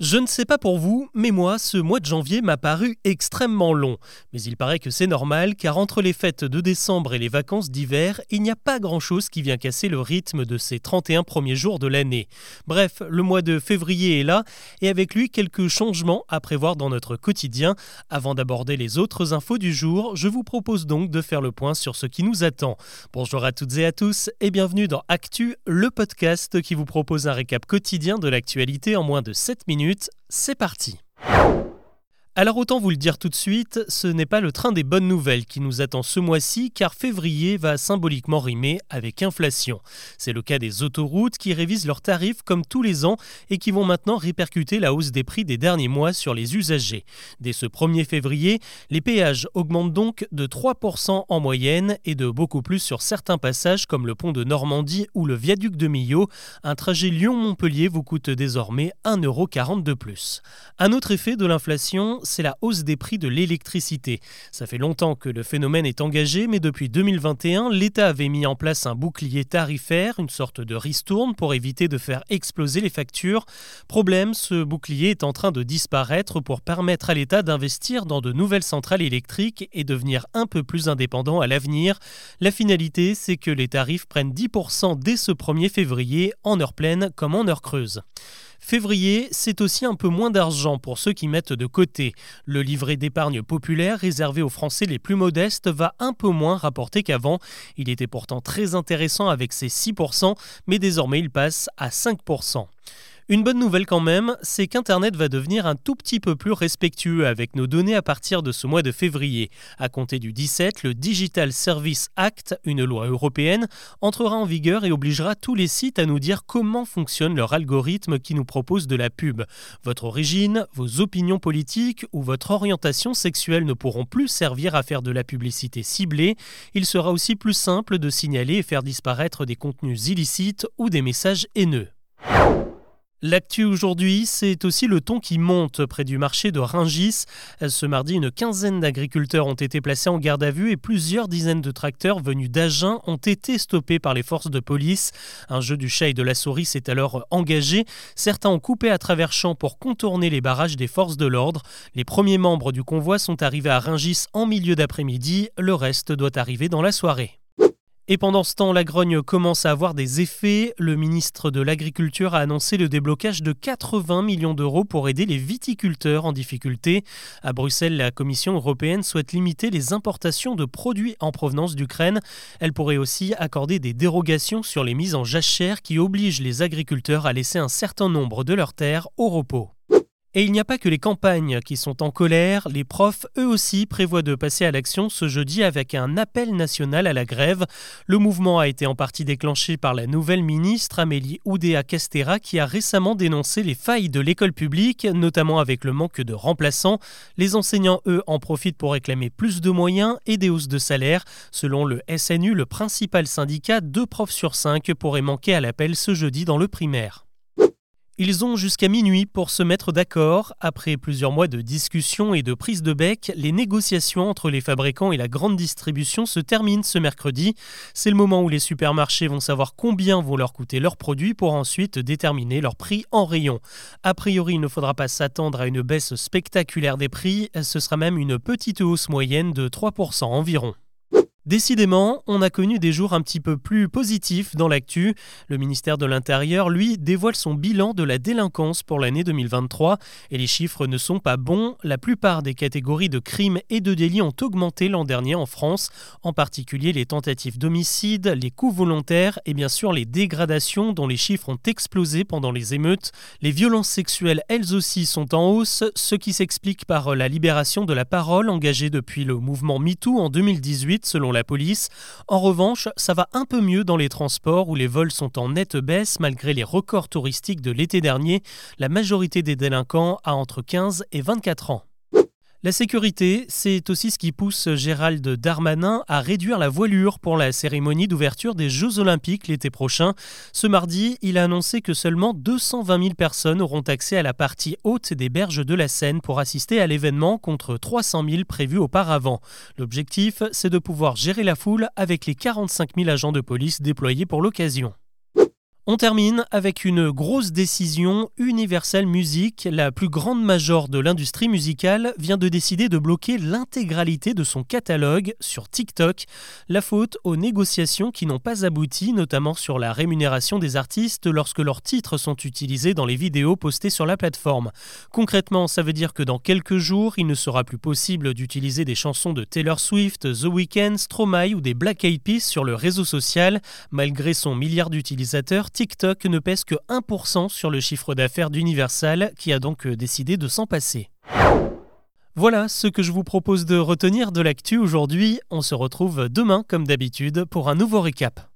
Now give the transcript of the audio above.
Je ne sais pas pour vous, mais moi, ce mois de janvier m'a paru extrêmement long. Mais il paraît que c'est normal, car entre les fêtes de décembre et les vacances d'hiver, il n'y a pas grand-chose qui vient casser le rythme de ces 31 premiers jours de l'année. Bref, le mois de février est là, et avec lui quelques changements à prévoir dans notre quotidien. Avant d'aborder les autres infos du jour, je vous propose donc de faire le point sur ce qui nous attend. Bonjour à toutes et à tous, et bienvenue dans Actu, le podcast qui vous propose un récap quotidien de l'actualité en moins de 7 minutes c'est parti alors autant vous le dire tout de suite, ce n'est pas le train des bonnes nouvelles qui nous attend ce mois-ci car février va symboliquement rimer avec inflation. C'est le cas des autoroutes qui révisent leurs tarifs comme tous les ans et qui vont maintenant répercuter la hausse des prix des derniers mois sur les usagers. Dès ce 1er février, les péages augmentent donc de 3% en moyenne et de beaucoup plus sur certains passages comme le pont de Normandie ou le viaduc de Millau. Un trajet Lyon-Montpellier vous coûte désormais 1,40€ de plus. Un autre effet de l'inflation, c'est la hausse des prix de l'électricité. Ça fait longtemps que le phénomène est engagé, mais depuis 2021, l'État avait mis en place un bouclier tarifaire, une sorte de ristourne pour éviter de faire exploser les factures. Problème, ce bouclier est en train de disparaître pour permettre à l'État d'investir dans de nouvelles centrales électriques et devenir un peu plus indépendant à l'avenir. La finalité, c'est que les tarifs prennent 10% dès ce 1er février, en heure pleine comme en heure creuse. Février, c'est aussi un peu moins d'argent pour ceux qui mettent de côté. Le livret d'épargne populaire réservé aux Français les plus modestes va un peu moins rapporter qu'avant. Il était pourtant très intéressant avec ses 6%, mais désormais il passe à 5%. Une bonne nouvelle quand même, c'est qu'Internet va devenir un tout petit peu plus respectueux avec nos données à partir de ce mois de février. À compter du 17, le Digital Service Act, une loi européenne, entrera en vigueur et obligera tous les sites à nous dire comment fonctionne leur algorithme qui nous propose de la pub. Votre origine, vos opinions politiques ou votre orientation sexuelle ne pourront plus servir à faire de la publicité ciblée. Il sera aussi plus simple de signaler et faire disparaître des contenus illicites ou des messages haineux. L'actu aujourd'hui, c'est aussi le ton qui monte près du marché de Ringis. Ce mardi, une quinzaine d'agriculteurs ont été placés en garde à vue et plusieurs dizaines de tracteurs venus d'Agen ont été stoppés par les forces de police. Un jeu du chat et de la souris s'est alors engagé. Certains ont coupé à travers champs pour contourner les barrages des forces de l'ordre. Les premiers membres du convoi sont arrivés à Ringis en milieu d'après-midi. Le reste doit arriver dans la soirée. Et pendant ce temps, la grogne commence à avoir des effets. Le ministre de l'Agriculture a annoncé le déblocage de 80 millions d'euros pour aider les viticulteurs en difficulté. À Bruxelles, la Commission européenne souhaite limiter les importations de produits en provenance d'Ukraine. Elle pourrait aussi accorder des dérogations sur les mises en jachère qui obligent les agriculteurs à laisser un certain nombre de leurs terres au repos. Et il n'y a pas que les campagnes qui sont en colère, les profs eux aussi prévoient de passer à l'action ce jeudi avec un appel national à la grève. Le mouvement a été en partie déclenché par la nouvelle ministre Amélie Oudéa-Castera qui a récemment dénoncé les failles de l'école publique, notamment avec le manque de remplaçants. Les enseignants, eux, en profitent pour réclamer plus de moyens et des hausses de salaire. Selon le SNU, le principal syndicat, deux profs sur cinq pourraient manquer à l'appel ce jeudi dans le primaire. Ils ont jusqu'à minuit pour se mettre d'accord. Après plusieurs mois de discussions et de prise de bec, les négociations entre les fabricants et la grande distribution se terminent ce mercredi. C'est le moment où les supermarchés vont savoir combien vont leur coûter leurs produits pour ensuite déterminer leur prix en rayon. A priori, il ne faudra pas s'attendre à une baisse spectaculaire des prix, ce sera même une petite hausse moyenne de 3% environ. Décidément, on a connu des jours un petit peu plus positifs dans l'actu. Le ministère de l'Intérieur, lui, dévoile son bilan de la délinquance pour l'année 2023 et les chiffres ne sont pas bons. La plupart des catégories de crimes et de délits ont augmenté l'an dernier en France, en particulier les tentatives d'homicide, les coups volontaires et bien sûr les dégradations dont les chiffres ont explosé pendant les émeutes. Les violences sexuelles, elles aussi, sont en hausse, ce qui s'explique par la libération de la parole engagée depuis le mouvement MeToo en 2018 selon la police. En revanche, ça va un peu mieux dans les transports où les vols sont en nette baisse malgré les records touristiques de l'été dernier. La majorité des délinquants a entre 15 et 24 ans. La sécurité, c'est aussi ce qui pousse Gérald Darmanin à réduire la voilure pour la cérémonie d'ouverture des Jeux Olympiques l'été prochain. Ce mardi, il a annoncé que seulement 220 000 personnes auront accès à la partie haute des berges de la Seine pour assister à l'événement contre 300 000 prévus auparavant. L'objectif, c'est de pouvoir gérer la foule avec les 45 000 agents de police déployés pour l'occasion. On termine avec une grosse décision. Universal Music, la plus grande major de l'industrie musicale, vient de décider de bloquer l'intégralité de son catalogue sur TikTok. La faute aux négociations qui n'ont pas abouti, notamment sur la rémunération des artistes lorsque leurs titres sont utilisés dans les vidéos postées sur la plateforme. Concrètement, ça veut dire que dans quelques jours, il ne sera plus possible d'utiliser des chansons de Taylor Swift, The Weeknd, Stromae ou des Black Eyed Peas sur le réseau social. Malgré son milliard d'utilisateurs, TikTok ne pèse que 1% sur le chiffre d'affaires d'Universal, qui a donc euh, décidé de s'en passer. Voilà ce que je vous propose de retenir de l'actu aujourd'hui. On se retrouve demain, comme d'habitude, pour un nouveau récap.